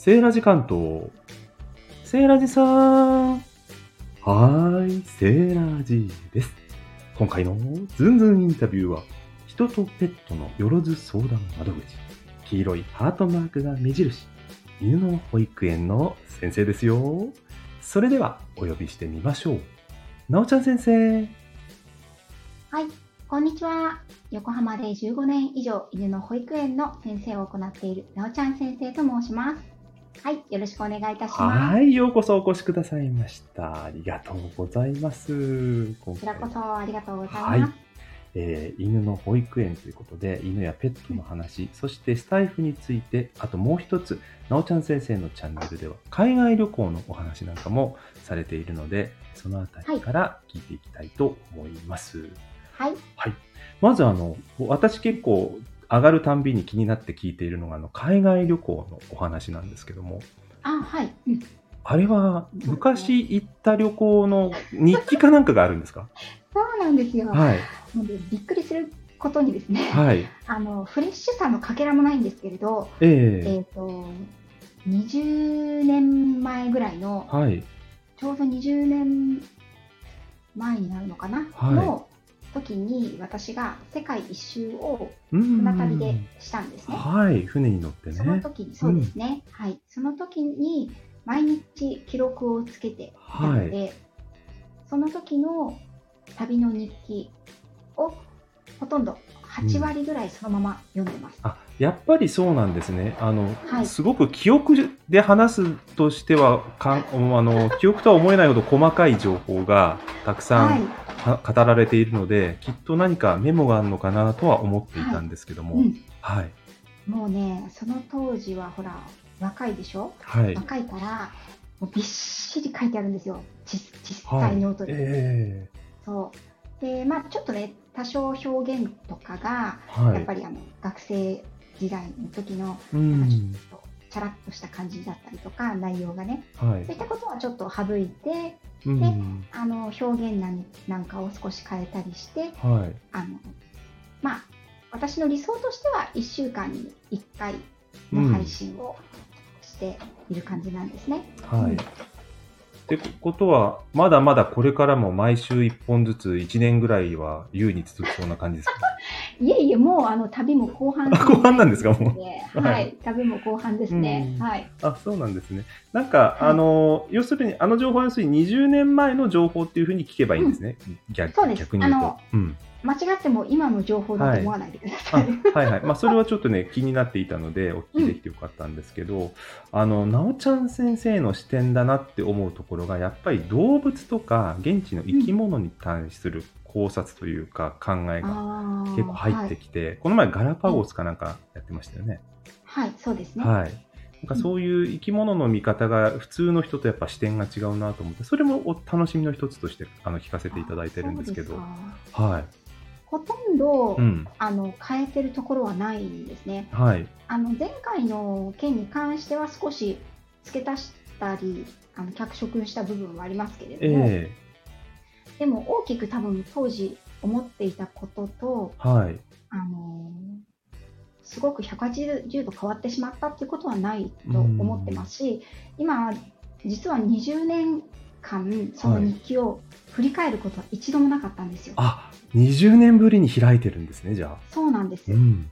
セーラジ関東。セーラジさん。はーい、セーラジです。今回のズンズンインタビューは、人とペットのよろず相談窓口。黄色いハートマークが目印。犬の保育園の先生ですよ。それでは、お呼びしてみましょう。なおちゃん先生。はい、こんにちは。横浜で15年以上犬の保育園の先生を行っているなおちゃん先生と申します。はい、よろしくお願いいたします。はい、ようこそお越しくださいました。ありがとうございます。ここちらこそありがとうございます。はいえー犬の保育園ということで、犬やペットの話、そしてスタイフについて、あともう一つ、なおちゃん先生のチャンネルでは、海外旅行のお話なんかもされているので、そのあたりから聞いていきたいと思います。はい、はい。まずあの、私結構上がるたんびに気になって聞いているのが、あの、海外旅行のお話なんですけども、あ、はい、うんあれは昔行った旅行の日記かなんかがあるんですか？そうなんですよ。はい。びっくりすることにですね、はい。あのフレッシュさのかけらもないんですけれど、えええっ、と20年前ぐらいのはい。ちょうど20年前になるのかな、はいの時に私が世界一周をうん船旅でしたんですね。はい。船に乗ってそのね。時に、そうですね、はい。その時に毎日記録をつけていたので、その時の旅の日記をほとんど8割ぐらいそのまま読んでます。あ、やっぱりそうなんですね。あの、はいすごく記憶で話すとしては、かんあの、記憶とは思えないほど細かい情報がたくさん、はい。は語られているので、きっと何かメモがあるのかなとは思っていたんですけども。うん。はい。もうね、その当時はほら、若いでしょ？はい。若いから、もうびっしり書いてあるんですよ。ち小さはいいノートに。えそう。で、まあちょっとね、多少表現とかが、えはい。やっぱりあの学生時代の時のんかちょん。っとチャラッとした感じだったりとか内容がねはいそうい。ったことはちょっと省いてうん。あの表現なんなんかを少し変えたりしてはい。あのまあ私の理想としては1週間に1回の配信をしている感じなんですね。はい。うんってことは、まだまだこれからも毎週1本ずつ1年ぐらいは優に続きそうな感じですか？いえいえもうあの旅も後半あ 後半なんですか？もう。うははい。い、旅も後半ですね。うん。はい。あ、そうなんですね。なんか、はい。あの、要するに、あの情報は要するに20年前の情報っていうふうに聞けばいいんですね。逆そうです。逆に言うと。あの。うん。間違っても今の情報だと思わないでくださあい。はいはい。まあ、それはちょっとね、気になっていたので、お聞きできてよかったんですけど、あの、なおちゃん先生の視点だなって思うところが、やっぱり動物とか、現地の生き物に対する考察というか、考えが結構入ってきて、この前ガラパゴスかなんかやってましたよね。はい、はい、そうですね。はい。なんかそういう生き物の見方が普通の人とやっぱ視点が違うなと思って、それもお楽しみの一つとしてあの聞かせていただいてるんですけど。はい。ほとんど、うん。あの変えてるところはないんですね。はい。あの前回の件に関しては少し付け足したり、あの脚色した部分はありますけれども、えでも大きく多分当時思っていたことと、えはい。あのすごく180度変わってしまったっていうことはないと思ってますし、今実は20年間その日記を振り返ることは一度もなかったんですよ。あ、20年ぶりに開いてるんですね、じゃあ。そうなんですよ。うん。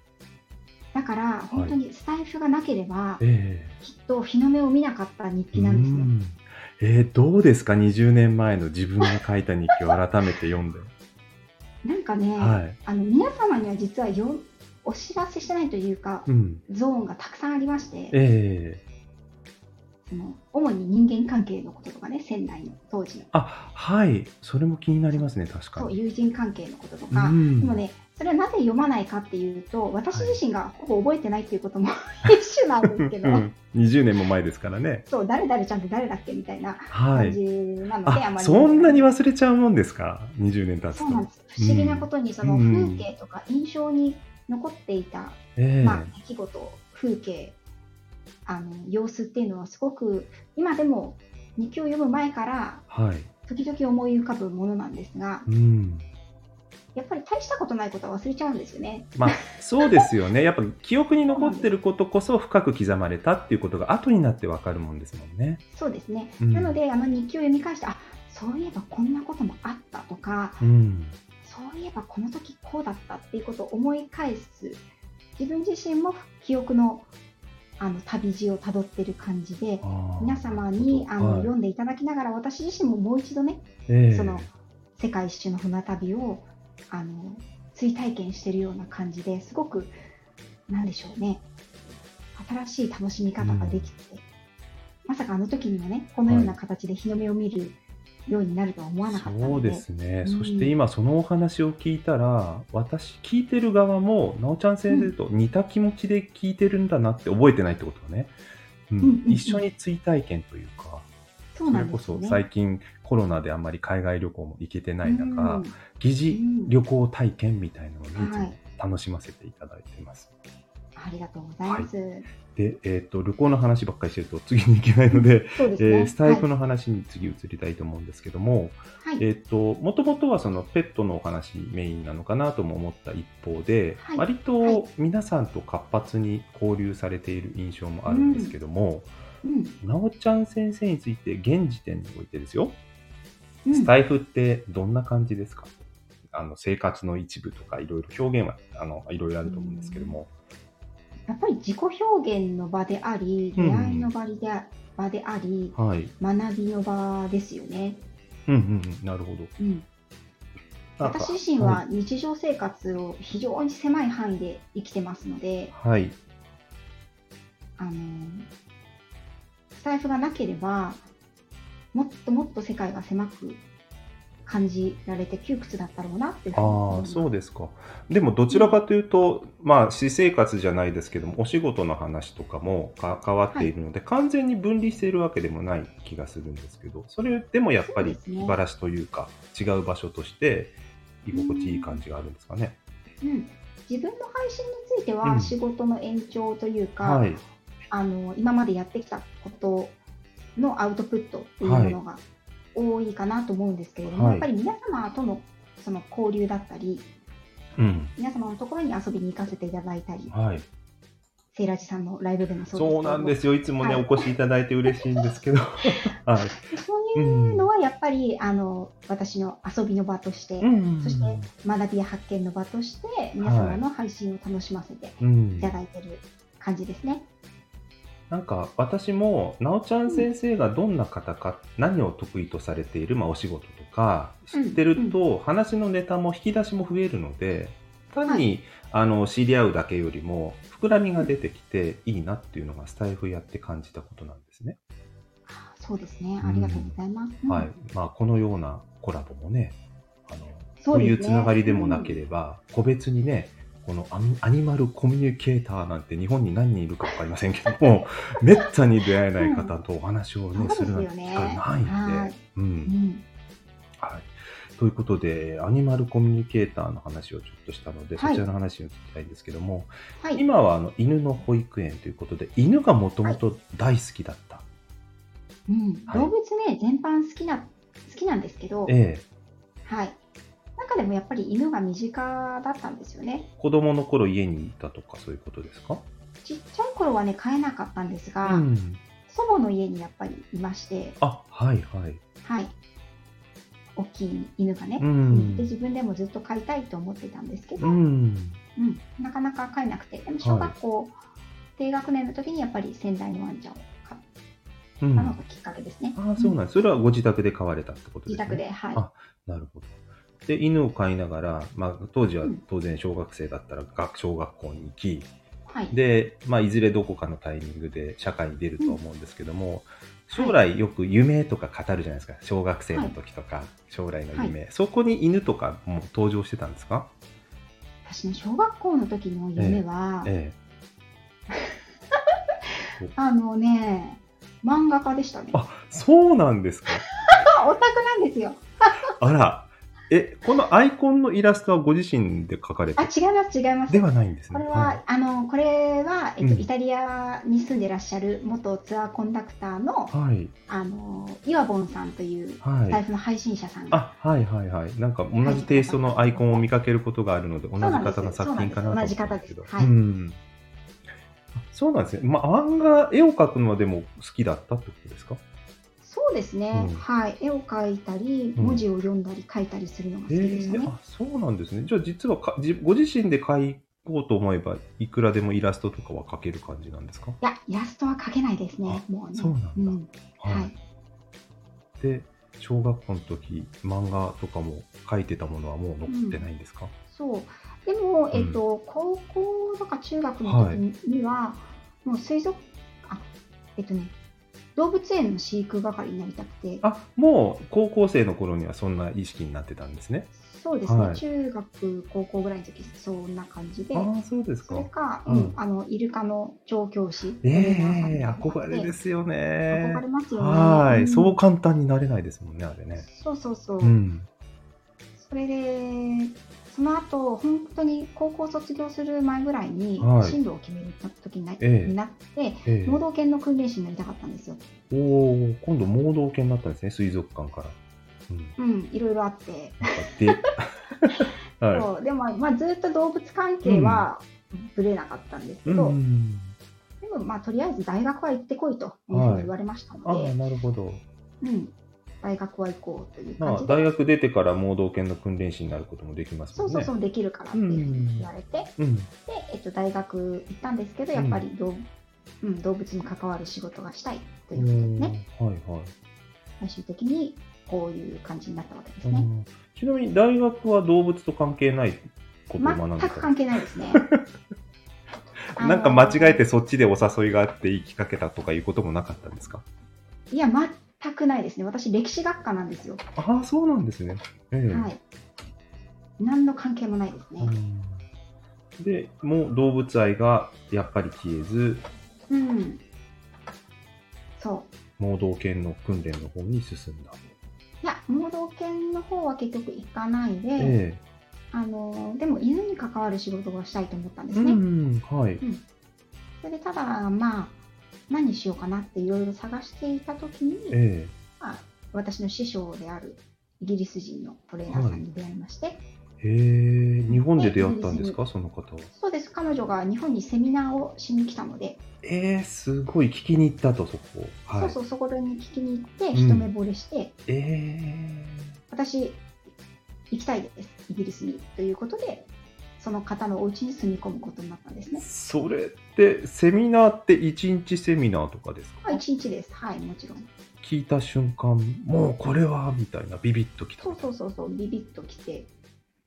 だから本当にスタイフがなければ、えきっと日の目を見なかった日え記なんですね。うんえーどうですか ?20 年前の自分が書いた日記を改めて読んで。なんかね、はい。あの皆様には実はよお知らせしてないというか、うん。ゾーンがたくさんありまして、ええその主に人間関係のこととかね、仙台の当時のあ、はい。それも気になりますね、確かに。そう友人関係のこととか、うんでもね、それはなぜ読まないかっていうと、私自身がほぼ覚えてないっていうことも 一種なんですけど、うん20年も前ですからね。そう、誰々ちゃんって誰だっけみたいなはい。感じなので、ああ、まりそんなに忘れちゃうもんですか ?20 年経つと。そうなんです。不思議なことに、そのうん風景とか印象に残っていた、ええまあ、出来事、風景、あの様子っていうのはすごく今でも日記を読む前からはい。時々思い浮かぶものなんですが、うん。やっぱり大したことないことは忘れちゃうんですよね。まあ、そうですよね。やっぱ記憶に残ってることこそ深く刻まれたっていうことが後になってわかるもんですもんね。そうですね。うんなので、あの日記を読み返して、あそういえばこんなこともあったとか、うん。そういえばこの時こうだったっていうことを思い返す、自分自身も記憶のあの旅路をたどってる感じで、皆様にあの、はい。読んでいただきながら、私自身ももう一度ね、ええ。その世界一周の船旅をあの追体験してるような感じですごくなんでしょうね新しい楽しみ方ができて、まさかあの時にはねこのような形で日の目を見るようになるとは思わなかったそうのでですね、うん。そして今そのお話を聞いたら私聞いてる側もなおちゃん先生と似た気持ちで聞いてるんだなって覚えてないってことがね、うん。うんうんうん。一緒に追体験というかそうなそれこそ。最近コロナであんまり海外旅行も行けてない中、うん疑似旅行体験みたいなのをいつもはい。楽しませていただいてます。ありがとうございます。で、えっ、と、旅行の話ばっかりしてると次に行けないので、ですね。えースタイフの話に次移りたいと思うんですけども、はい、はいえっ、と、もともとはそのペットのお話メインなのかなとも思った一方で、はい。割はと皆さんと活発に交流されている印象もあるんですけども、うん。なおちゃん先生について現時点においてですよ、うん。スタイフってどんな感じですか？あの生活の一部とかいろいろ表現はあのいろいろあると思うんですけども、やっぱり自己表現の場であり、出会いの場であ場であり、はい。学びの場ですよね。うんうんうん、なるほど。うん私自身は日常生活を非常に狭い範囲で生きてますので、はい。あのスタイフがなければもっともっと世界が狭く感じられて窮屈だったろうなっていうふうに思いああ、ますそうですか。でも、どちらかというと、まあ、私生活じゃないですけども、お仕事の話とかも関わっているので、完全に分離しているわけでもない気がするんですけど、それでもやっぱり気晴らしというか、違う場所として、居心地いい感じがあるんですかね。うん、自分の配信についてうん。は仕事の延長というか、はい。あの今までやってきたことのアウトプットっていうものが多いかなと思うんですけれども、はいやっぱり皆様とのその交流だったりうん。皆様のところに遊びに行かせていただいたりはい。セイラジさんのライブでもそうなんですよ。いつもね、はいお越しいただいて嬉しいんですけど。はい。そういうのはやっぱり、あの私の遊びの場として、んそして学びや発見の場として皆様の配信を楽しませてうんいただいてる感じですね。なんか私も、なおちゃん先生がどんな方か、何を得意とされている、まあ、お仕事とか知ってると、話のネタも引き出しも増えるので、単に、あの知り合うだけよりも膨らみが出てきていいなっていうのがスタイフやって感じたことなんですね。そうですね。ありがとうございます。うんはい。まあ、このようなコラボもね、あのそういうつながりでもなければ、個別にね、このアニマルコミュニケーターなんて日本に何人いるか分かりませんけども、めったに出会えない方とお話をね、そうするなんて機会ないんで、はいうんう。んはい。ということで、アニマルコミュニケーターの話をちょっとしたので、はいそちらの話に移りたいんですけども、はい。今はあの犬の保育園ということで、犬がもともと大好きだった。うん、はい動物ね、全般好きな、好きなんですけど、ええはい。中でもやっぱり犬が身近だったんですよね。子供の頃家にいたとかそういうことですか？ちっちゃい頃はね、飼えなかったんですが、うん。祖母の家にやっぱりいまして、あ、はいはい。はい。大きい犬がね、うんで自分でもずっと飼いたいと思ってたんですけど、ううんん。なかなか飼えなくて、でも小学校、低学年の時にやっぱり仙台のワンちゃんを飼っうんたのがきっかけですね。ああ、そうなんです。それはご自宅で飼われたってことですね。自宅で、はい。あなるほど。で、犬を飼いながら、まあ、当時はうん当然小学生だったら学小学校に行き、はい。で、まあ、いずれどこかのタイミングで社会に出ると思うんですけども、将来よく夢とか語るじゃないですか。小学生の時とか、将来の夢、そこに犬とかも登場してたんですか？私ね、小学校の時の夢は、え あのね、漫画家でしたね。あそうなんですか？オタクなんですよ。あら、え、このアイコンのイラストはご自身で描かれてあ、違います、違います。ではないんですね。これは、あの、これは、えっと、うんイタリアに住んでらっしゃる元ツアーコンダクターの、はい。あの、イワボンさんというはい。はい。財布の配信者さんが、あ、はいはいはい。なんか同じテイストのアイコンを見かけることがあるので、同じ方の作品かなと思ったんですけど。そうなうん。あそうなんですね。まあ、漫画、絵を描くのはでも好きだったってことですか？そうですね、うんはい。絵を描いたり、うん文字を読んだり書いたりするのが好きえでしたね。ー、あ、そうなんですね。じゃあ実はかじご自身で描こうと思えば、いくらでもイラストとかは描ける感じなんですか？いや、イラストは描けないですね、あもうね。そうなんだんはい。で、小学校の時、漫画とかも描いてたものはもう残ってないんですか、そう。でも、うんえっと、高校とか中学の時には、もう水族、あ、えっとね、動物園の飼育係になりたくて、あ、もう高校生の頃にはそんな意識になってたんですね。そうですね、はい中学、高校ぐらいの時そんな感じで、ああ、そうですそれか。か、ううんん、あの、イルカの調教師、ええなのがあって憧れですよね。憧れますよね。はい、んそう簡単になれないですもんね、あれね。そうそうそう。うん。それで、その後、本当に高校卒業する前ぐらいにはい進路を決める時にな,、ええになって、ええ盲導犬の訓練士になりたかったんですよ。おお、今度盲導犬になったんですね、水族館から。うん。うん、いろいろあって。そうでも、まあ、ずっと動物関係はぶれなかったんですい。けど、うん。でも、まあ、とりあえず大学は行ってこいというふうに言われましたああ、ので、なるほど。うん、大学は行こうというまあ、感じで、大学出てから盲導犬の訓練士になることもできますもね。そうんそうそう、できるからっていうふうに言われて、うん。で、えっと、大学行ったんですけど、やっぱり動,、うん、動物に関わる仕事がしたいということでね、はいはい。最終的にこういう感じになったわけですね。うんちなみに大学は動物と関係ないことを学ん全く関係ないですね。なんか間違えてあそっちでお誘いがあって言いかけたとかいうこともなかったんですか？のいや、全くないですね。私、歴史学科なんですよ。ああ、そうなんですね。ええはい。何の関係もないですね。うんで、もう動物愛がやっぱり消えず、うん。そう。盲導犬の訓練の方に進んだ。いや、盲導犬の方は結局行かないで、えあの、でも犬に関わる仕事がしたいと思ったんでえすね。うん、はい。それでただ、まあ、何しようかなっていろいろ探していたときに、えまあ、私の師匠であるイギリス人のトレーナーさんに出会いまして、えへえ、日本で出会ったんですか、その方は。そうです、彼女が日本にセミナーをしに来たので、えー、すごい聞きに行ったと、そこ。はい。そうそう、そこに聞きに行って、ん。一目惚れして、え。私、行きたいです、イギリスに。ということで、その方のお家に住み込むことになったんですー、ね。それって、セミナーって一日セミナーとかですか？まあ、一日です。はい、もちろん。聞いた瞬間、もうこれは、みたいな、ビビッときた。そうそうそうそう、ビビッと来て、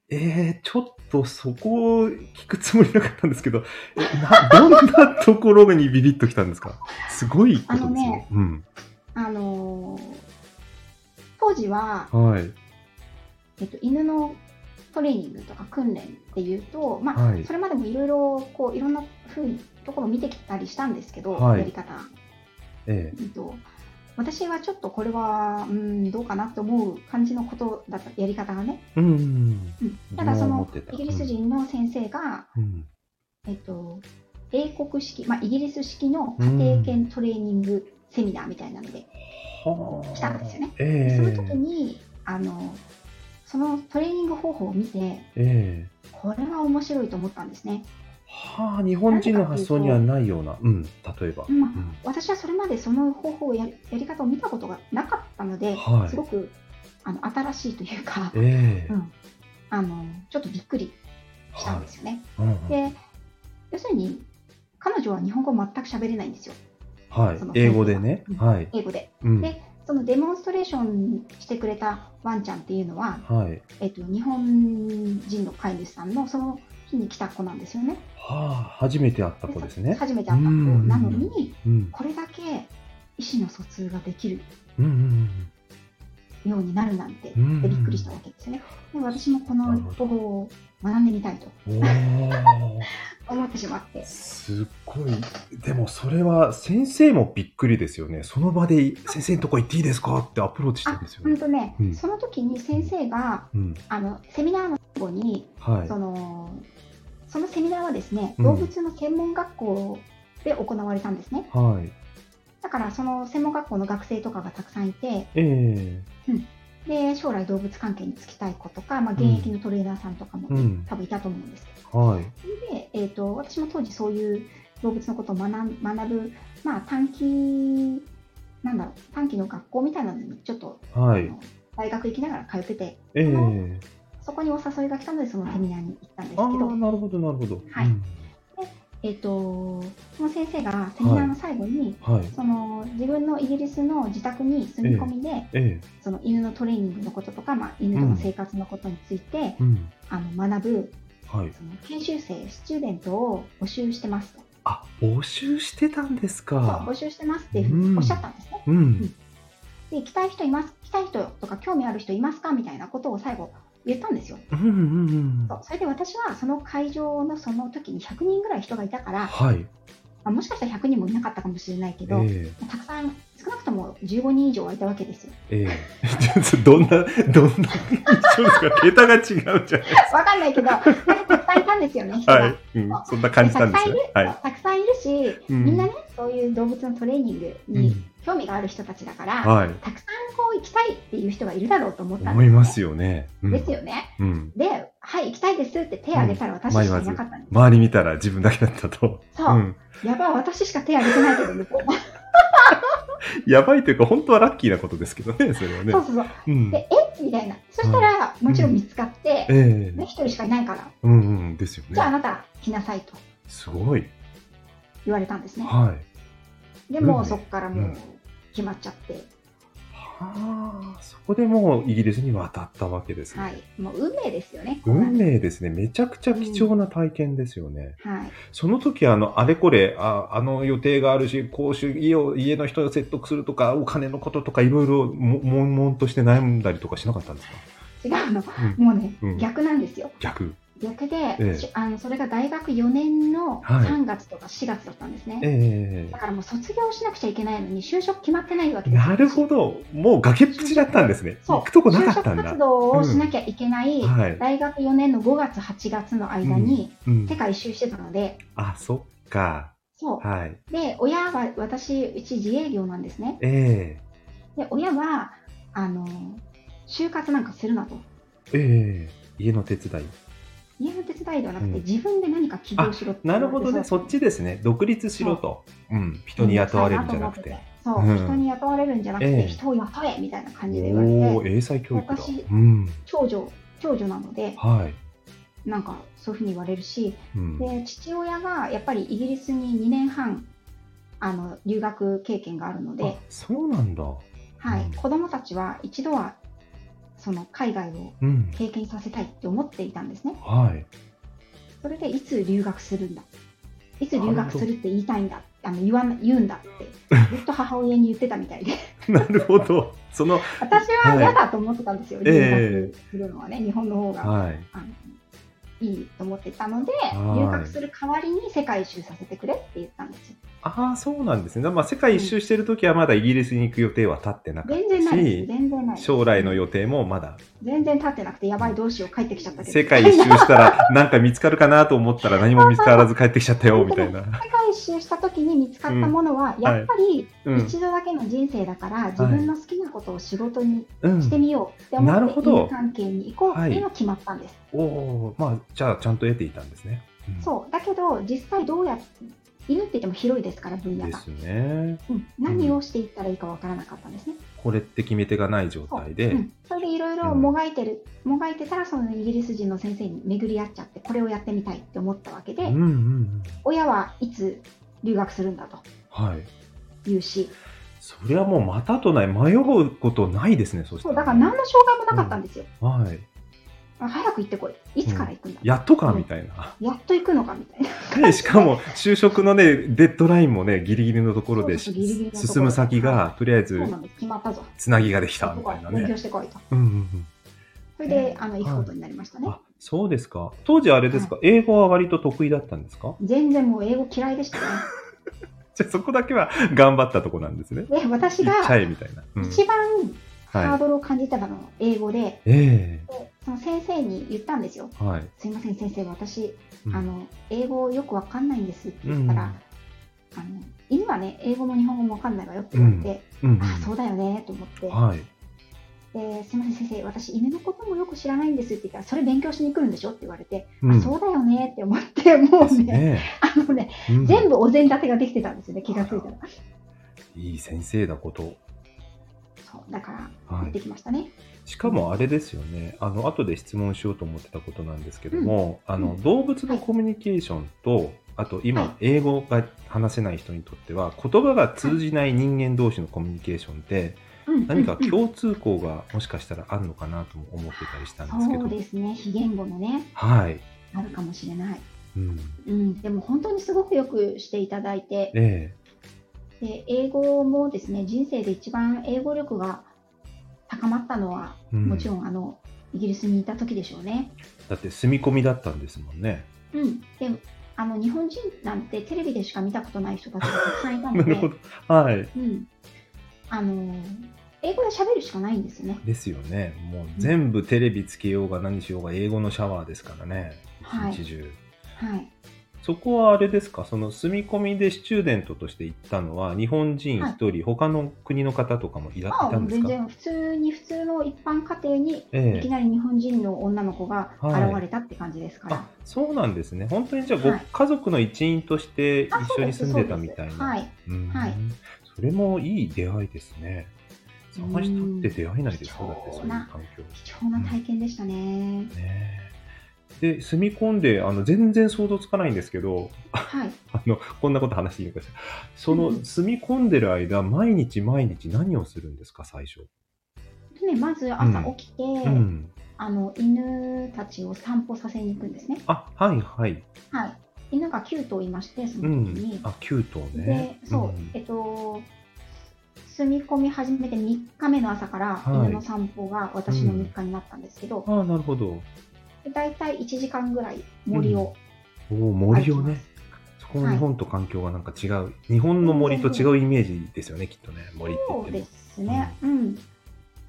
えー、ちょっとそこを聞くつもりなかったんですけど、えな どんなところにビビッときたんですか？すごいことですねうん。あのー当時は、はい。えっと、犬のトレーニングとか訓練っていうと、まあ、はいそれまでもいろいろ、こう、いろんなふうにところを見てきたりしたんですけど、はいやり方。えうんと私はちょっとこれは、うん、どうかなと思う感じのことだった、やり方がね。えうん。うんただそのイギリス人の先生が、うん。えっと、英国式、まあ、イギリス式の家庭犬トレーニングセミナーみたいなので、はあ。来たんですよねええその時にあのそのトレーニング方法を見てええこれは面白いと思ったんですね、はあ、日本人の発想にはないような。うん、例えば。うんうん私はそれまでその方法をややり方を見たことがなかったので、はいすごくあの新しいというか、ええうん、あのちょっとびっくりしたんですよね、うんうんで要するに彼女は日本語全く喋れないんですよはいその。英語でね。うんはい。英語でうん。でそのデモンストレーションしてくれたワンちゃんっていうのは、はい。えっと、日本人の飼い主さんのその日に来た子なんですよね。はあ、初めて会った子ですね。初めて会った子なのに、うん。これだけ意思の疎通ができるようになるなんて、うんでびっくりしたわけですね。で私もこの方法を学んでみたいと。思ってしまって。すっごい。でもそれは先生もびっくりですよね。その場で先生のとこ行っていいですか？ってアプローチしたんですよね。本当ね、うんその時に先生が、うん。あの、セミナーの最後に、はい。その、そのセミナーはですね、うん動物の専門学校で行われたんですね。はい。だから、その専門学校の学生とかがたくさんいて、えで、将来動物関係に就きたい子とか、まあ、現役のトレーナーさんとかもえうん。多分いたと思うんですけど、はい。で、えー、と私も当時そういう動物のことを学ん学ぶ、まあ、短期なんだろう短期の学校みたいなのにちょっと、はい。大学行きながら通っててええそこにお誘いが来たのでそのセミナーに行ったんですけど、なるほど、なるほど。はいうんえー、とその先生がセミナーの最後に、はい。その自分のイギリスの自宅に住み込みで、ええその犬のトレーニングのこととか、まあ、犬との生活のことについて、うん。あの学ぶはい。その研修生スチューデントを募集してますと。あ、募集してたんですか募。集してますっていうふうにおっしゃったんですね。うん。で行きたい人います、行きたい人とか興味ある人いますか？みたいなことを最後言ったんですよ。うんうんうんそうそれで私はその会場のその時に100人ぐらい人がいたから、はい。まあもしかしたら100人もいなかったかもしれないけど、えたくさん、少なくとも15人以上はいたわけですよ。えええ どんな、どんな、そうですか、桁が違うじゃないですわかんないけど、たくさんいたんですよね、人。はい。うん、そんな感じたんですよ。はい。たくさんいるし、うんみんなね、そういう動物のトレーニングにうん興味がある人たちだから、はい。たくさんこう行きたいっていう人がいるだろうと思ったん思いますよ。よね。うんですよね。うん。で、はい、行きたいですって手を挙げたら私しかいなかったんです。周り見たら自分だけだったと。そう、ん。やばい、私しか手挙げてないけど、向こう。やばいというか、本当はラッキーなことですけどね、それはねそう。そうそう。うん。で、え？みたいな。そしたら、もちろん見つかって、ええね、一人しかいないから、うんうん。ですよじゃああね。なた来なさいとすごい。言われたんですね。はい。でもううんそこからもう決まっちゃって、はあ、そこでもうイギリスに渡ったわけですね。はい。もう運命ですよね。運命ですね。めちゃくちゃ貴重な体験ですよね。はい。その時あの、あれこれ、ああの予定があるし、講習、家を、家の人を説得するとか、お金のこととか、いろいろも、悶々として悩んだりとかしなかったんですか？違うの。うんもうね、うん逆なんですよ。逆。逆で、ええしあのそれが大学4年のはい3月とか4月だったんですね。ええだからもう卒業しなくちゃいけないのに、就職決まってないわけですよなるほど。もう崖っぷちだったんですね。そう行くとこなかったんだ就職活。動をしなきゃいけない、はい。大学4年の5月、8月の間にうん世。界一周してたので、あ、そっか。そう。はい。で、親は、私、うち自営業なんですね。えで、親は、あの、就活なんかするなと。えええ家の手伝い。家の手伝いではなくて、うん自分で何か起業しろって言なわれて。るほどね。そっちですね。独立しろと。うん。人に雇われるんじゃなくて。そう、うん人に雇われるんじゃなくて、ええ人を雇えみたいな感じで言われおお、て、英才教育だ。私うん。長女、長女なので、はい。なんかそういうふうに言われるし、うん。で、父親がやっぱりイギリスに2年半、あの、留学経験があるのであ、、そうなんだ。はい、うん子供たちは一度は、その海外をうん。経験させたいって思っていたんですね。はい。それでいつ留学するんだいつ留学するって言いたいんだあの言わな言うんだって ずっと母親に言ってたみたいでなるほど。その、私は嫌だと思ってたんですよ、ええ留学するのはね日本の方が、はい。あのいいと思ってたのではい留学する代わりに世界一周させてくれって言ったんですよああ、そうなんですね。まあ、世界一周してるときはまだイギリスに行く予定は立ってなかった全然ないですし、全然ないです将来の予定もまだ、全然立ってなくてやばいどうしよう帰ってきちゃったけど世界一周したらなんか見つかるかなと思ったら何も見つからず帰ってきちゃったよ、みたいな。世界一周した時に見つかったものは、やっぱりうん。一度だけの人生だから、自分の好きなことを仕事にうん。してみようって思って、なるほど犬関係に行こうっていうのが決まったんです。おおーまあ、じゃあちゃんと得ていたんですね。うんそう。だけど、実際どうやって、犬って言っても広いですから、分野がです。ね。うん、何をしていったらいいかわからなかったんですね。これって決め手がない状態で、うん、それでいろいろもがいてる、もがいてたら、そのイギリス人の先生に巡り合っちゃって、これをやってみたいって思ったわけで、うんうんうん。親はいつ留学するんだとはい。言うし、それはもうまたとない、迷うことないですね、そしたそう、ら。だから何の障害もなかったんですよ。はい。あ早く行ってこい。いつから行くんだ、やっとかみたいな。やっと行くのかみたいな。で、しかも、就職のね、デッドラインもね、ギリギリのところで、進む先が、とりあえず。決まったぞ。つなぎができた、みたいなね。勉強してこいと。うんうんうん。それで、あの、行くことになりましたね。あ、そうですか。当時あれですか、英語は割と得意だったんですか？全然もう英語嫌いでしたね。じゃあそこだけは頑張ったとこなんですね。で、私がえみたいな。うん一番ハーはドルを感じたのは英語で、い。えでその先生に言ったんですよ。えはい。すいません、先生、私、うんあの、英語よくわかんないんですってうん言ったら、あの、犬はね、英語も日本語もわかんないわよって言われて、うんうんあ、そうだよね、と思って、はい。ですいません、先生、私、犬のこともよく知らないんですって言ったら、それ勉強しに来るんでしょって言われて、うんあ、そうだよねって思って、もうね、ね。あのね、うん全部お膳立てができてたんですよね、気がついたら。いい先生だこと。そう、だから、はいで。きましたね。しかもあれですよね、あの後で質問しようと思ってたことなんですけども、あのうん。動物のコミュニケーションと、あとはい。今、英語が話せない人にとっては、言葉が通じない人間同士のコミュニケーションって、うん。何か共通項がもしかしたらあるのかなとも思ってたりしたんですけど、そうですね、非言語のね、はい、あるかもしれない。うん、うん、でも本当にすごくよくしていただいて、え。で英語もですね、人生で一番英語力が高まったのは、えうんもちろんあのイギリスにいた時でしょうね。だって住み込みだったんですもんね。うん、であの日本人なんてテレビでしか見たことない人たちがたくさんいたので、なるほど。はい。うん、あの英語で喋るしかないんですよね。ですよね。もう全部テレビつけようが何しようが英語のシャワーですからね。はい一日中。はい、そこはあれですか、その住み込みでスチューデントとして行ったのは、日本人一人、他の国の方とかもいらいあたんですか？全然普通に普通の一般家庭にええ。いきなり日本人の女の子がはい現れたって感じですから。あそうなんですね。本当にじゃあ、ごはい。家族の一員としてあ一緒に住んでたみたいな。はい、それもいい出会いですね。探したって出会えないですよ、うんだってそういう環境。貴重な体験でしたね。ねえで、住み込んで、あの、全然想像つかないんですけど、はい。あの、こんなこと話していいのかしら。その、うん住み込んでる間、毎日毎日何をするんですか、最初？でね、まず朝起きて、うん。あの犬たちを散歩させに行くんですね。あ、はいはい。はい。犬が9頭いまして、そうんの時に。。あ、9頭ね。で、そう、んえっと、住み込み始めて3日目の朝からはい犬の散歩が私の日課になったんですけど、ああ、なるほど。で大体1時間ぐらい森を、おお、森をね。そこの日本と環境がなんか違う。日本の森と違うイメージですよね、きっとね。森って言そうで。すね、うん、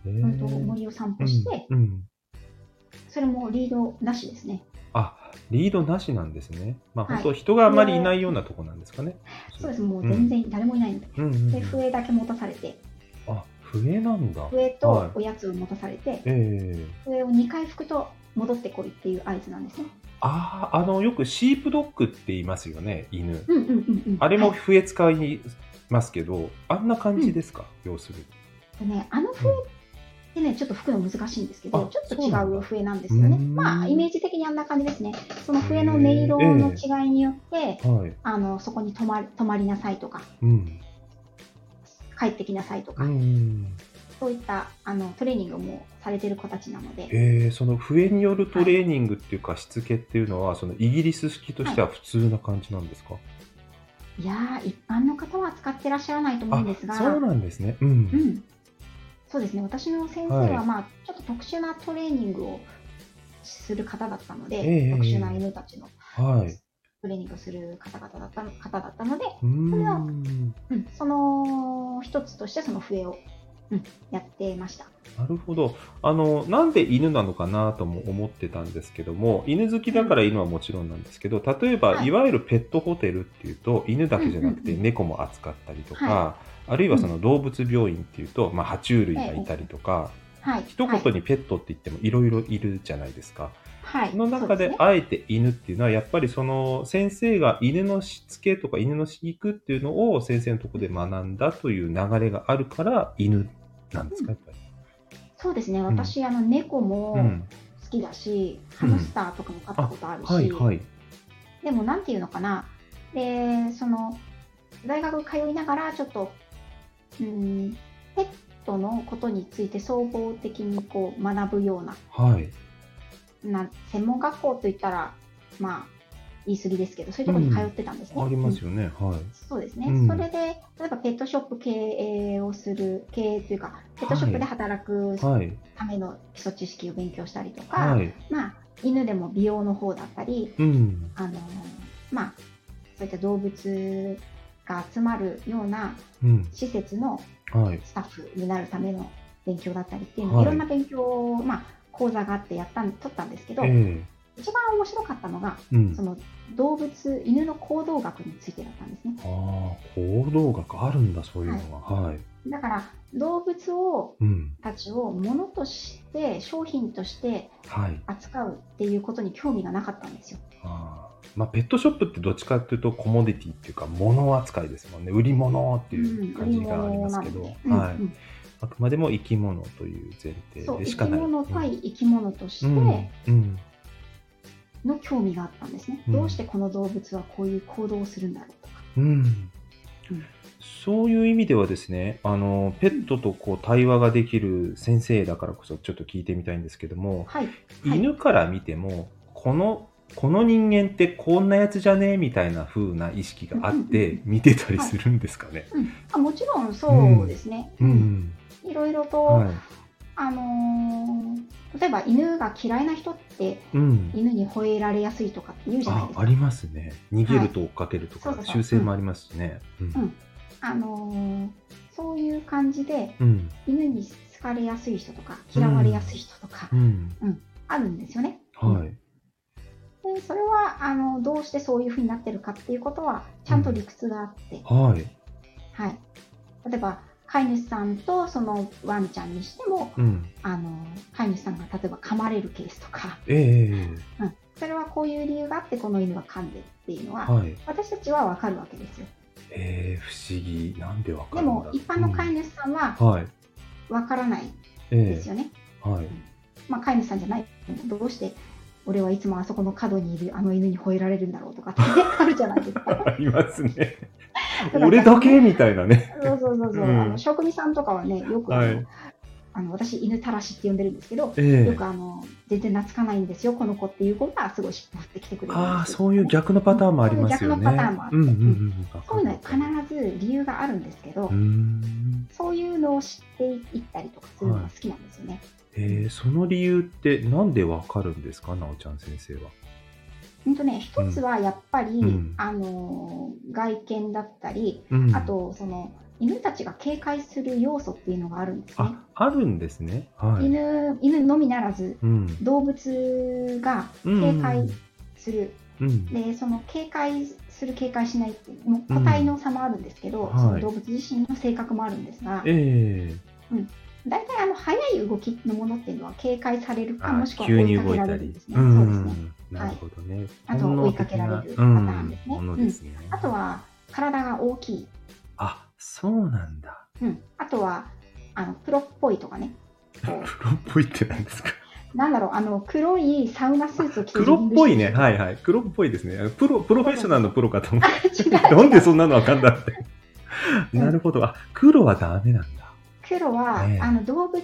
へえ本当森を散歩して、うんうんそれもリードなしですね。あ、リードなしなんですね。まあ、はい本当人があまりいないようなとこなんですかね。そうです、もう全然誰もいないので。うん。うんうんで、笛だけ持たされて、あ、笛なんだ。笛はいとおやつを持たされて、ええ笛を2回吹くと戻ってこいっていう合図なんですね。ああ、あの、よくシープドッグって言いますよね、犬。うんうんうんうん。あれもはい笛使いますけど、あんな感じですか、要するに。でね、あの笛ってね、ちょっと吹くの難しいんですけど、あちょっと違う笛なんですよね。うーんまあ、イメージ的にあんな感じですね。その笛の音色の違いによって、はい。あのそこに泊まり泊まりなさいとか、うん。帰ってきなさいとか、うん。そういったあのトレーニングもされてる子たちなので、えー、その笛によるトレーニングっていうか、しつけっていうのは、そのイギリス式としては普通な感じなんですか、いやー、一般の方は使ってらっしゃらないと思うんですが、そうなんですね。うん。うん、そうですね、私の先生は、はいまあ、ちょっと特殊なトレーニングをする方だったので、ええ特殊な犬たちのはい。トレーニングをする方々だったの方だったので、それはん。うん、その一つとしてその笛を、うん、やってました。なるほど。あの、なんで犬なのかなとも思ってたんですけども、犬好きだから犬はもちろんなんですけど、例えば、はいいわゆるペットホテルっていうと、犬だけじゃなくて猫も扱ったりとか、はあるいはその動物病院っていうと、まあ、爬虫類がいたりとか、はい。一はい言にペットって言ってもいろいろいるじゃないですか。はい。その中であえて犬っていうのは、やっぱりその先生が犬のしつけとか犬の飼育っていうのを先生のところで学んだという流れがあるから犬なんですか、やっぱり。そうですね、私、あの猫もうん。好きだし、うんハムスターとかも飼ったことあるし、はいはい。でもなんていうのかな、でその大学通いながら、ちょっと、うん、ペットのことについて総合的にこう学ぶようなはい。な、専門学校といったら、まあ、言い過ぎですけど、そういうところに通ってたんですね。ありますうんよね。はい。そうですね、うんそれで、例えばペットショップ経営をする、経営というか、ペットショップで働くはい。ための基礎知識を勉強したりとか、はい。まあ、犬でも美容の方だったり、うん。あのまあ、そういった動物が集まるようなうん。施設のはい。スタッフになるための勉強だったりっていうの、はいい、ろんな勉強を、まあ、講座があってやったん取ったんですけど、ええ一番面白かったのがうんそ。の動物犬の行動学についてだったんですねああ、行動学あるんだ、そういうのが。はい。だから動物をうん。たちを物として商品としてはい。扱うっていうことに興味がなかったんですよああ。まあ、ペットショップってどっちかっていうとコモディティっていうか物扱いですもんね売り物っていう感じがありますけど、売り物はいうんあくまでも生き物という前提でしかない。物対生き物としてうんうんの興味があったんですね、うん。どうしてこの動物はこういう行動をするんだろうとか。うん。うん。そういう意味ではですねあのペットとこう対話ができる先生だからこそちょっと聞いてみたいんですけども、はい、はい。犬から見てもこのこの人間ってこんなやつじゃねみたいな風な意識があって見てたりするんですかね。うん、あもちろんそうですね、ううん。ん。いろいろと、はい。あのー例えば犬が嫌いな人ってうん。犬に吠えられやすいとかって言うじゃないですか。あありますね。逃げると追っかけるとか、はい。そうそうそう。修正もありますしね。うん。うん。あのーそういう感じでうん。犬に好かれやすい人とか嫌われやすい人とかうん。あるんですよね。はい。でそれはあのどうしてそういうふうになってるかっていうことはちゃんと理屈があって、はい。はい、例えば飼い主さんとそのワンちゃんにしてもうん。あの飼い主さんが例えば噛まれるケースとか、ええうん、それはこういう理由があってこの犬が噛んでっていうのは、はい。私たちは分かるわけですよ。ええ不思議。なんでわかでるんだろう。も一般の飼い主さんはうんはい。分からないえですよね。えはい。まあ、飼い主さんじゃない。どうして俺はいつもあそこの角にいるあの犬に吠えられるんだろうとかって、ね、あるじゃないですか。ありますね。ら 俺だけみたいなね。そうそうそうそう、うん。あの職人さんとかはねよくあの、はい。あの私犬たらしって呼んでるんですけど、ええ。よくあの全然懐かないんですよこの子っていう子がすごい尻尾振ってきてくれるああそういう逆のパターンもありますよね。逆のパターンもあって。うんうんうん。そういうのは必ず理由があるんですけど、そういうのを知っていったりとかするのが好きなんですよね。えー、その理由ってなんでわかるんですかなおちゃん先生は。本当ね一つはやっぱり、うんあの外見だったり、うんあとその犬たちが警戒する要素っていうのがあるんですね。ああるんですね。はい。犬犬のみならずうん動物が警戒する、うんでその警戒する警戒しないってもう個体の差もあるんですけど、はいその動物自身の性格もあるんですが、え大体あの速い動きのものっていうのは警戒されるかもしくは追いかけられるんです。ね。うんそうですね。なるほどね。あと本能追いかけられるパターンですねうんすね。あとは体が大きい、あそうなんだ。うん、あとはあのプロっぽいとかね。こプロ っぽいって何ですか？うなんだろうあの黒いサウナスーツを着て黒っぽいね。い。はいはい。黒っぽいですね。プロ、プロフェッショナルのプロかと思って。なんでそんなのわかんだって。なるほど。あ、黒はダメなんだ。黒は、ええあの動物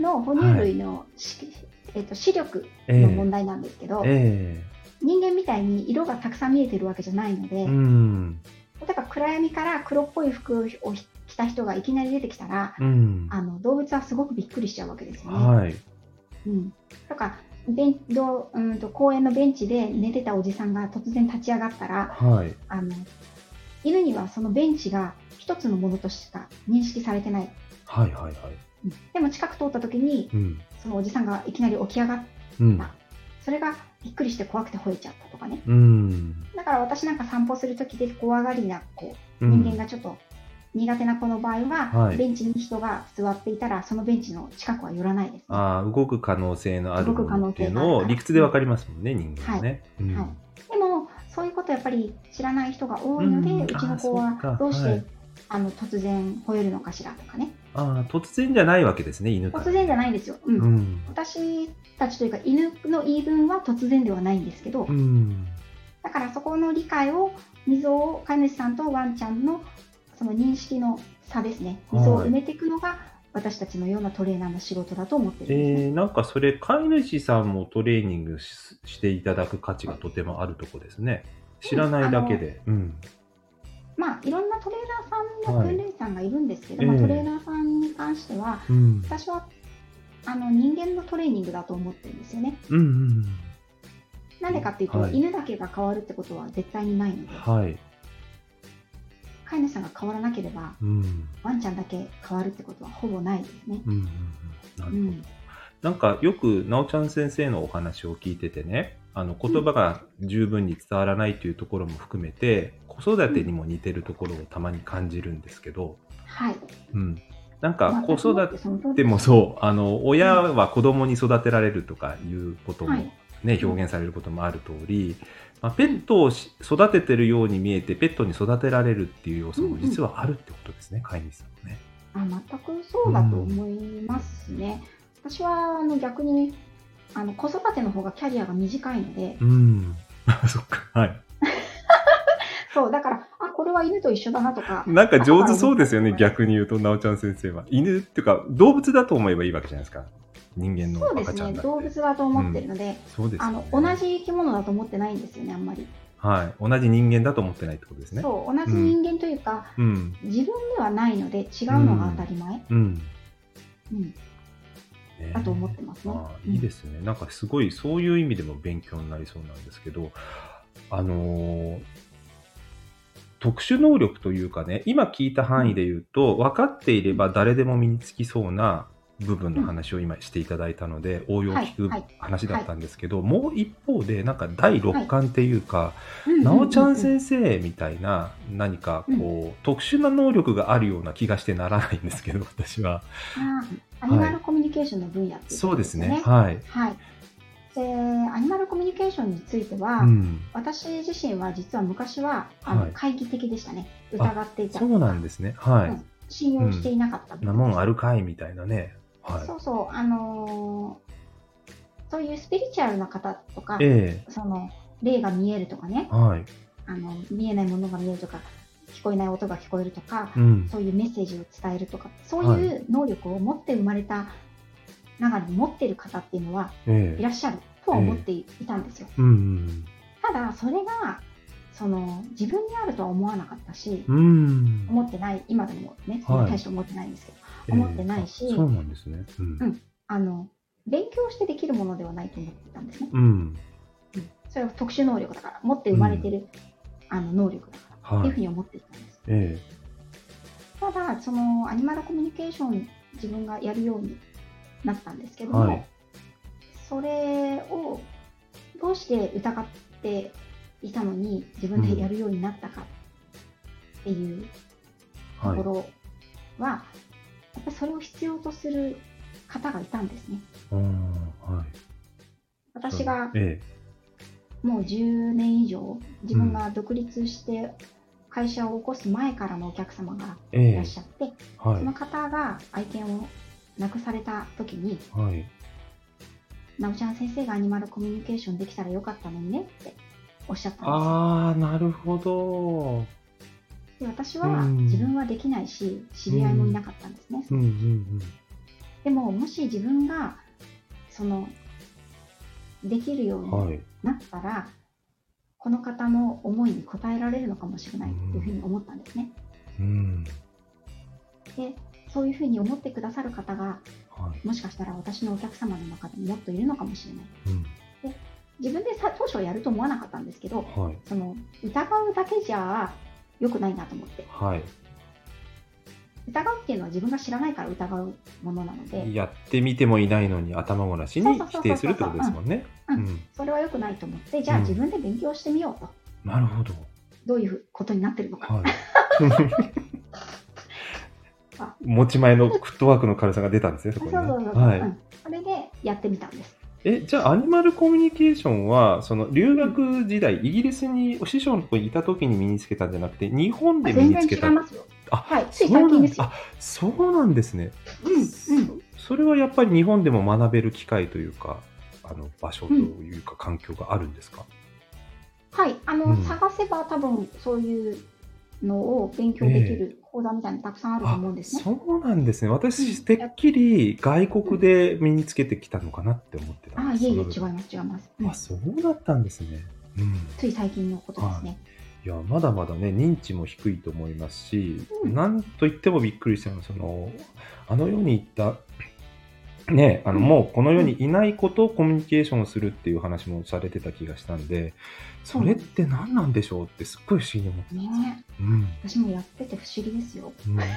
の哺乳類のし、えっと視力ええの問題なんですけど、え人間みたいに色がたくさん見えてるわけじゃないので、えうん。例えば暗闇から黒っぽい服を着た人がいきなり出てきたら、うん。あの動物はすごくびっくりしちゃうわけですよね。はい。うん、とかベンどううんと公園のベンチで寝てたおじさんが突然立ち上がったらはい。あの犬にはそのベンチが一つのものとしか認識されてない、はいはいはい。うんでも近く通った時にうん。そのおじさんがいきなり起き上がっうん。それがびっくりして怖くて吠えちゃったとかね。うん。だから私なんか散歩する時で怖がりな子うん。人間がちょっと苦手な子の場合は、はい。ベンチに人が座っていたらそのベンチの近くは寄らないです、ね、ああ、動く可能性のあるっていうのを理屈でわかりますもんね、人間はね。でもそういうことやっぱり知らない人が多いので、ううんちの子はどうして、はい。あの突然吠えるのかしらとかねああ、突然じゃないわけですね、犬。突然じゃないんですよ、うんうん。私たちというか犬の言い分は突然ではないんですけど、うん。だからそこの理解を溝を飼い主さんとワンちゃんのその認識の差ですね溝を埋めていくのが私たちのようなトレーナーの仕事だと思ってるんですね、えー、なんかそれ、飼い主さんもトレーニングししていただく価値がとてもあるとこですね。知らないだけで。うん。まあいろんなトレーナーさんの訓練士さんがいるんですけど、はいええまあ、トレーナーさんに関してはうん。私はあの人間のトレーニングだと思ってるんですよね。うんうんうん。なんでかっていうと、はい犬だけが変わるってことは絶対にないので、はい。飼い主さんが変わらなければ、うん。ワンちゃんだけ変わるってことはほぼないですね。うん。なるほど。うん。なんかよく、なおちゃん先生のお話を聞いててね、あの言葉が十分に伝わらないというところも含めて、子育てにも似てるところをたまに感じるんですけど、はい。うん。なんか子育てもそう、あの、親は子供に育てられるとかいうこともはいね、表現されることもある通り、まあ、ペットをし育ててるように見えて、ペットに育てられるっていう要素も実はあるってことですね、飼い主さんもね。あ全くそうだと思いますね。私はあの逆にあの子育ての方がキャリアが短いので、うん。そっか。はい。そうだからあこれは犬と一緒だなとか、なんか上手そうですよね、逆に言うと、なおちゃん先生は。犬っていうか、動物だと思えばいいわけじゃないですか。人間のそうですね。動物だと思ってるので、そうですよねあの同じ生き物だと思ってないんですよねあんまり。はい。同じ人間だと思ってないってことですね。そう同じ人間というか、うん。自分ではないので違うのが当たり前、うん。うんねだと思ってますね。いいですね。なんかすごいそういう意味でも勉強になりそうなんですけど、あのー特殊能力というかね、今聞いた範囲で言うと、分かっていれば誰でも身につきそうな部分の話を今していただいたので、応用聞くはいはい話だったんですけど、もう一方で、なんか第六感っていうか、うんなおちゃんうん先生みたいな何かこう、特殊な能力があるような気がしてならないんですけど、私は。アニマルコミュニケーションの分野っていうそうです。ね。はい。はい。で、アニマルコミュニケーションについては、うん。私自身は実は昔はあの、はい懐疑的でしたね。疑っていた。そうなんですね。はい。うん信用していなかったなもんあるかいみたいなね。はそうそう、あのーそういうスピリチュアルな方とかい。、えその霊が見えるとかねえ、はい。あの見えないものが見えるとか、聞こえない音が聞こえるとか、うん。そういうメッセージを伝えるとか、そういう能力を持って生まれた中に持っている方っていうのはええいらっしゃるとは思っていたんですよ。うん。ただ、それがその自分にあるとは思わなかったし、うん。思ってない、今でもね、はい大して思ってないんですけど、思ってないしそうなんですね。うん。うんあの勉強してできるものではないと思ってたんですね。うん。うんそれは特殊能力だから、持って生まれてる、あの能力だから、ってはいいうふう。に思っていたんです。えただ、そのアニマルコミュニケーション自分がやるようになったんですけども、はいそれをどうして疑っていたのに自分でやるようになったかっていう。ところは、やっぱりそれを必要とする方がいたんですね。うんはい。私がえもう10年以上自分が独立して会社を起こす前からのお客様がえ。えいらっえ。しゃって、はその方が愛犬を亡くされた時にい。はい。なおちゃん先生がアニマルコミュニケーションできたらよかったのにねっておっしゃったんですよああ、なるほど。で私はうん自分はできないし知り合いもいなかったんですね、うんうんでももし自分がそのできるよううん。はにい。なったら、この方の思いに応えられるのかもしれないというふうに思ったんですね。うん。でそういうふうに思ってくださる方がはい。もしかしたら私のお客様の中でももっといるのかもしれないうん。自分でさ当初はやると思わなかったんですけどはい。その疑うだけじゃ良くないなと思ってはい。疑うっていうのは自分が知らないから疑うものなのでやってみてもいないのに頭ごなしに否定するってことですもんね。ううんん。それは良くないと思ってじゃあうん自分で勉強してみようと、なるほど。どういうことになってるのか、はいあ。持ち前のフットワークの軽さが出たんですね、そこにね。そうそうそはい。うん、それでやってみたんです。え、じゃあ、アニマルコミュニケーションは、その留学時代、イギリスにお師匠のとこにいた時に身につけたんじゃなくて、日本で身全然につけた？違いますよ。あはいつい最近ですよ。あ、そうなんですね。うんうん。それはやっぱり日本でも学べる機会というか、あの場所というか、環境があるんですか？はい、あの、うん。探せば多分そういうのを勉強できる講座みたいなのたくさんあると思うんですね。そうなんですね。私、うんてっきり外国で身につけてきたのかなって思ってたああ、んです。いえいえ、違います、違います。うんあ、そうだったんですね。うん。つい最近のことですね。いや、まだまだね、認知も低いと思いますし、うんなんといってもびっくりしたのは、その、あの世に行ったね、あの、うんもうこの世にいないことをコミュニケーションをするっていう話もされてた気がしたんで、それって何なんでしょうってすっごい不思議に思ってたんですよ。ねうん。私もやってて不思議ですよ。うん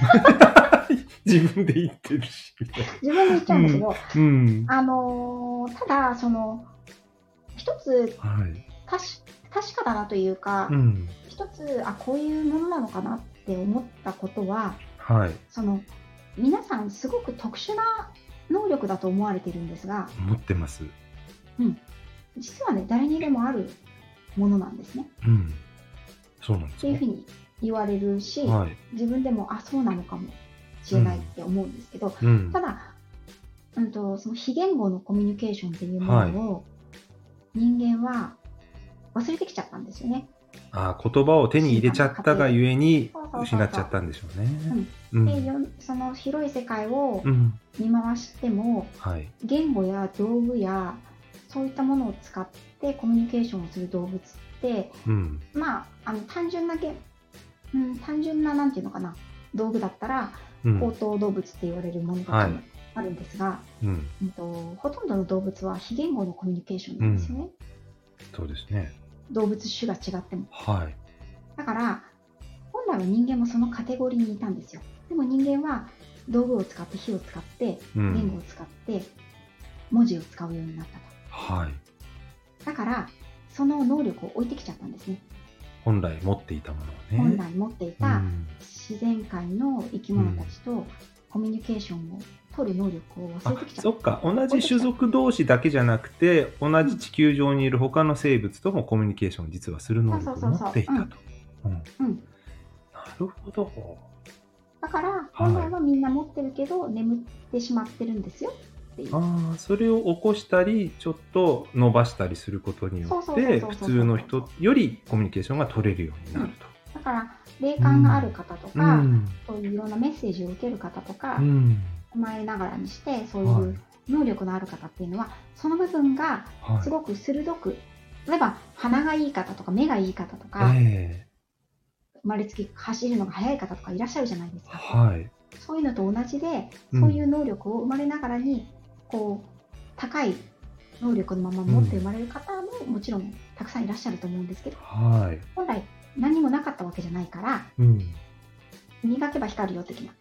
自分で言ってるし。自分で言っちゃうんだけど、うん。あのーただ、その、一つはい。確確かだなというか、うん。一つ、あ、こういうものなのかなって思ったことは、はい。その、皆さんすごく特殊な能力だと思われているんですが、思ってます。実はね、誰にでもあるものなんですね。うん。そうなんですか？っていうふうに言われるし、はい。自分でも、あ、そうなのかもしれないって思うんですけど、うんた。だ、うんと、その非言語のコミュニケーションっていうものを、人間は忘れてきちゃったんですよね。あー言葉を手に入れちゃったがゆえに失っちゃったんでしょうね。うん。でよその広い世界をうん。見回しても、はい。言語や道具やそういったものを使ってコミュニケーションをする動物って、うん。まあ、あの単純なげ、うん、単純ななんていうのかな道具だったらうん。高等動物って言われるものはいがあるんですが、うん。うんとほとんどの動物は非言語のコミュニケーションなんですよね、そうですね。動物種が違ってもはい。だから本来は人間もそのカテゴリーにいたんですよでも人間は道具を使って火を使ってうん。言語を使って文字を使うようになったとはい。だからその能力を置いてきちゃったんですね本来持っていたものをね。本来持っていうたん自然界の生き物たちとコミュニケーションを取る能力を忘あれてきちゃそっか。同じ種族同士だけじゃなくて同じ地球上にいる他の生物ともコミュニケーションを実はする能力を持っていたと。うん。うん、なるほど。だから本来はみんな持ってるけど眠ってしまってるんですよ。っていう。ああそれを起こしたりちょっと伸ばしたりすることによって普通の人よりコミュニケーションが取れるようになるだから霊感がある方とと。か、うん。そういういろんなメッセージを受ける方とか、うん。生まれながらにしてそうはいいう能力のある方っていうのはその部分がはいすごく鋭く例えば鼻がいい方とか目がいい方とか、え生まれつき走るのが速い方とかいらっしゃるじゃないですえか。はい。そういうのと同じで、うんそういう能力を生まれながらに、こう、高い能力のまま持って生まれる方ももちろんたくさんいらっしゃると思うんですけど、はい。本来何もなかったわけじゃないから、うん。磨けば光るよ的な。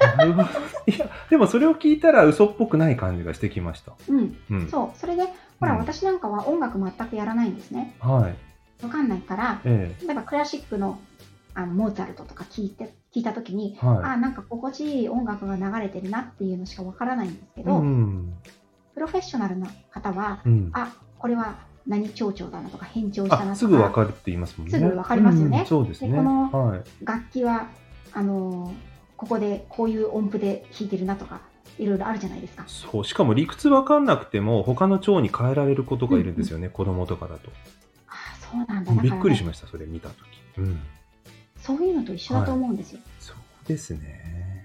なるほど。いや、でもそれを聞いたら嘘っぽくない感じがしてきました。うん、うん。そう。それで、ほら、うん私なんかは音楽全くやらないんですね。はい。わかんないから、え例えばクラシックのあのモーツァルトとか聞いて、聞いたときに、えはあ、なんか心地いい音楽が流れてるなっていうのしかわからないんですけい。ど、うん。プロフェッショナルな方は、うん。あ、これは何蝶々だなとか変調したなとか、あ、すぐわかるって言いますもんね。すぐわかりますよねうんそうですね。でこのはい。楽器は、あのーここでこういう音符で弾いてるなとか、いろいろあるじゃないですか。そう。しかも理屈わかんなくても、他の蝶に変えられることがいるんですよね、子供とかだと。あそうなんだ。だびっくりしました、それ見たとき。うん。そういうのと一緒だと思うんですよ。そうですね。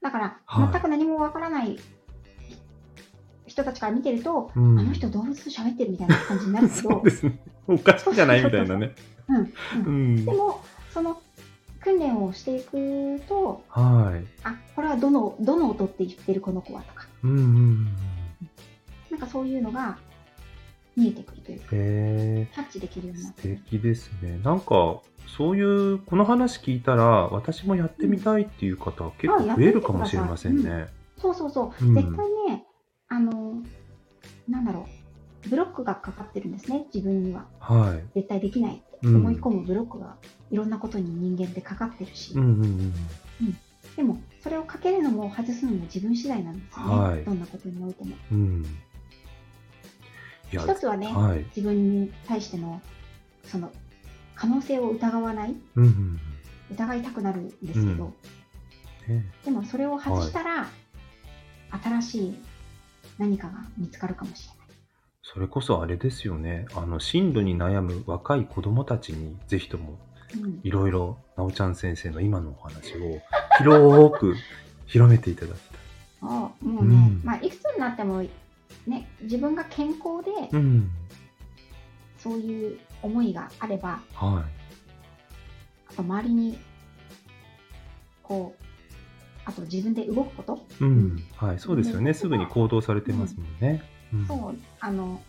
だから、はい全く何もわからない人たちから見てると、うんあの人動物と喋ってるみたいな感じになるけど、そうですね。おかしいじゃないみたいなね。うんううんんで。も、その訓練をしていくと、はい。あ、これはどの、どの音って言ってるこの子はとか、うんうん。なんかそういうのが見えてくるというか、へえ。キャッチできるようになっ素てる。敵ですね。なんか、そういう、この話聞いたら、私もやってみたいっていう方、結構増えるかもしれませんね。そうそうそう。うん絶対ね、あの、なんだろう、ブロックがかかってるんですね、自分には。はい。絶対できないってうん思い込むブロックがいろんなことに人間ってかかってるし、うんうんうん。でもそれをかけるのも外すのも自分次第なんですよね、はいどんなことにおいても。うん。一つはね、はい。自分に対してのその可能性を疑わない、うんうん疑いたくなるんですけど、うん。ねでもそれを外したら、新しい何かが見つかるかもしれない。それこそあれですよね。あの、進路に悩む若い子供たちに、ぜひとも、うんいろいろ、なおちゃん先生の今のお話を、広く広めていただきたい。そうもうね、うんまあ、いくつになっても、ね、自分が健康で、うん。そういう思いがあれば、はあと周りに、こう、あと自分で動くこと、うん。はい。そうですよね。うんすぐに行動されてますもんね。うん。そう、あの、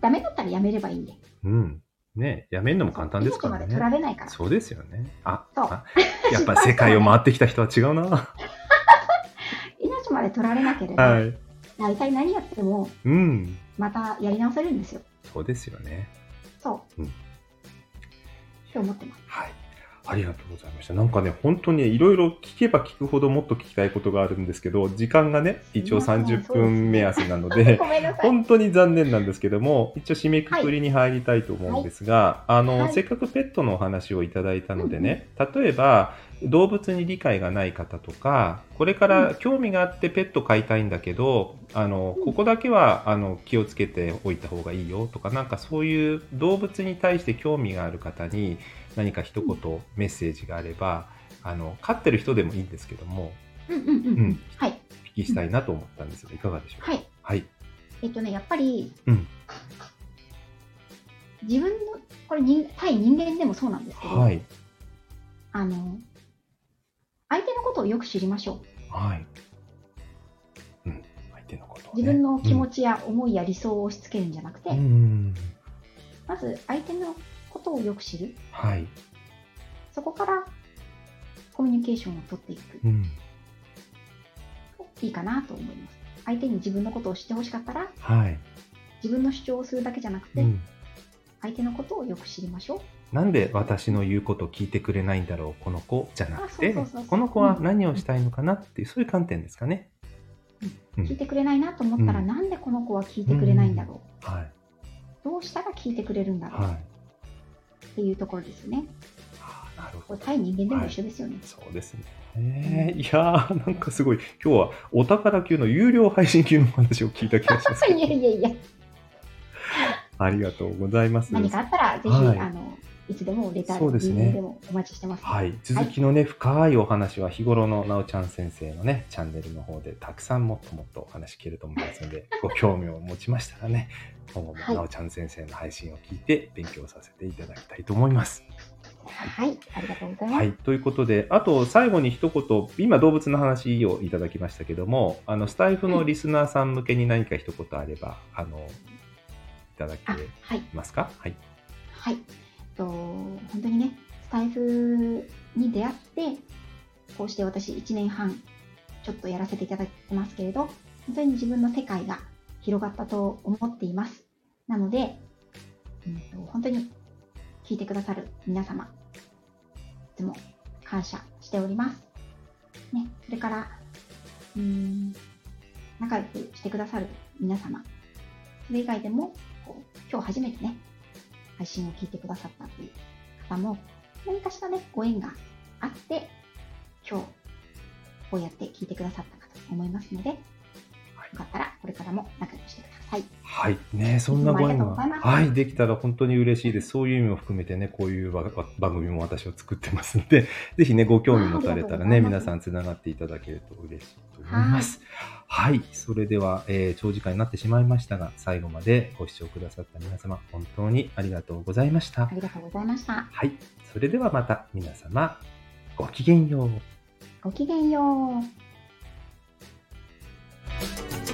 ダメだったらやめればいいんで。うん。ねやめるのも簡単ですから命まで取らね。れないから。そうですよね。あ、そうあやっぱ世界を回ってきた人は違うな。命まで取られなければ、はい。大体何やっても、うん。またやり直せるんですよ。そうですよね。そう。うんって思ってます。はい。ありがとうございました。なんかね、本当にいろいろ聞けば聞くほどもっと聞きたいことがあるんですけど、時間がね、一応すいません30分目安なので。本当に残念なんですけども、一応締めくくりに入りたいと思うんですが、あの、はい。せっかくペットのお話をいただいたのでね、例えば、動物に理解がない方とか、これから興味があってペット飼いたいんだけど、あの、うん。ここだけは、あの、気をつけておいた方がいいよとか、なんかそういう動物に対して興味がある方に何か一言メッセージがあれば、あの、飼ってる人でもいいんですけども、うんうんうん。うんはい。お聞きしたいなと思ったんですが、いかがでしょうか？はい。はい。えっとね、やっぱり、うん自分の、これ人、対人間でもそうなんですけど、はい。あの、相手のことをよく知りましょう。はい。うん。相手のことをね、自分の気持ちや思いや理想を押し付けるんじゃなくて、うん。うん。まず相手のことをよく知る。はい。そこからコミュニケーションを取っていくうん。といいかなと思います。相手に自分のことを知ってほしかったら、はい。自分の主張をするだけじゃなくて、うん。相手のことをよく知りましょう。なんで私の言うことを聞いてくれないんだろう、この子じゃなくてこの子は何をしたいのかなっていう、そういう観点ですかね。うん聞いてくれないなと思ったら、うんなんでこの子は聞いてくれないんだろう、はい。どうしたら聞いてくれるんだろう、はい。っていうところですね。なるほど。対人間でも一緒ですよね。そうですね。えー、いやー、なんかすごい、今日はお宝級の有料配信級のお話を聞いた気がします。いやいやいや、ありがとうございます。何かあったら、ぜひ、はいあの、いつでもレターですねでもお待ちしてます。はい、続きのね、深いお話は日頃のなおちゃん先生のね、チャンネルの方でたくさんもっともっとお話聞けると思いますので、ご興味を持ちましたらね、今後もはいなおちゃん先生の配信を聞いて勉強させていただきたいと思います。はい、ありがとうございます。はい、ということで、あと最後に一言、今動物の話をいただきましたけども、あのスタイフのリスナーさん向けに何か一言あれば、あの、いただけ。ますか？はい。はい。と、本当にね、スタイフに出会って、こうして私1年半ちょっとやらせていただいてますけれど、本当に自分の世界が広がったと思っています。なので、うんと、本当に聞いてくださる皆様、いつも感謝しております。ね、それから、うん、仲良くしてくださる皆様、それ以外でも、こう今日初めてね、配信を聞いてくださったという方も、何かしらね、ご縁があって、今日、こうやって聞いてくださったかと思いますので、よかったらこれからも仲良くしてください。はい。ねそんなご縁がはい、できたら本当に嬉しいです。そういう意味も含めてね、こういう番組も私は作ってますので、ぜひね、ご興味持たれたらね、皆さんつながっていただけると嬉しいと思います。はい。それでは、えー長時間になってしまいましたが、最後までご視聴くださった皆様、本当にありがとうございましたあ。りがとうございました。はい。それではまた皆様、ごきげんよう。ごきげんよう。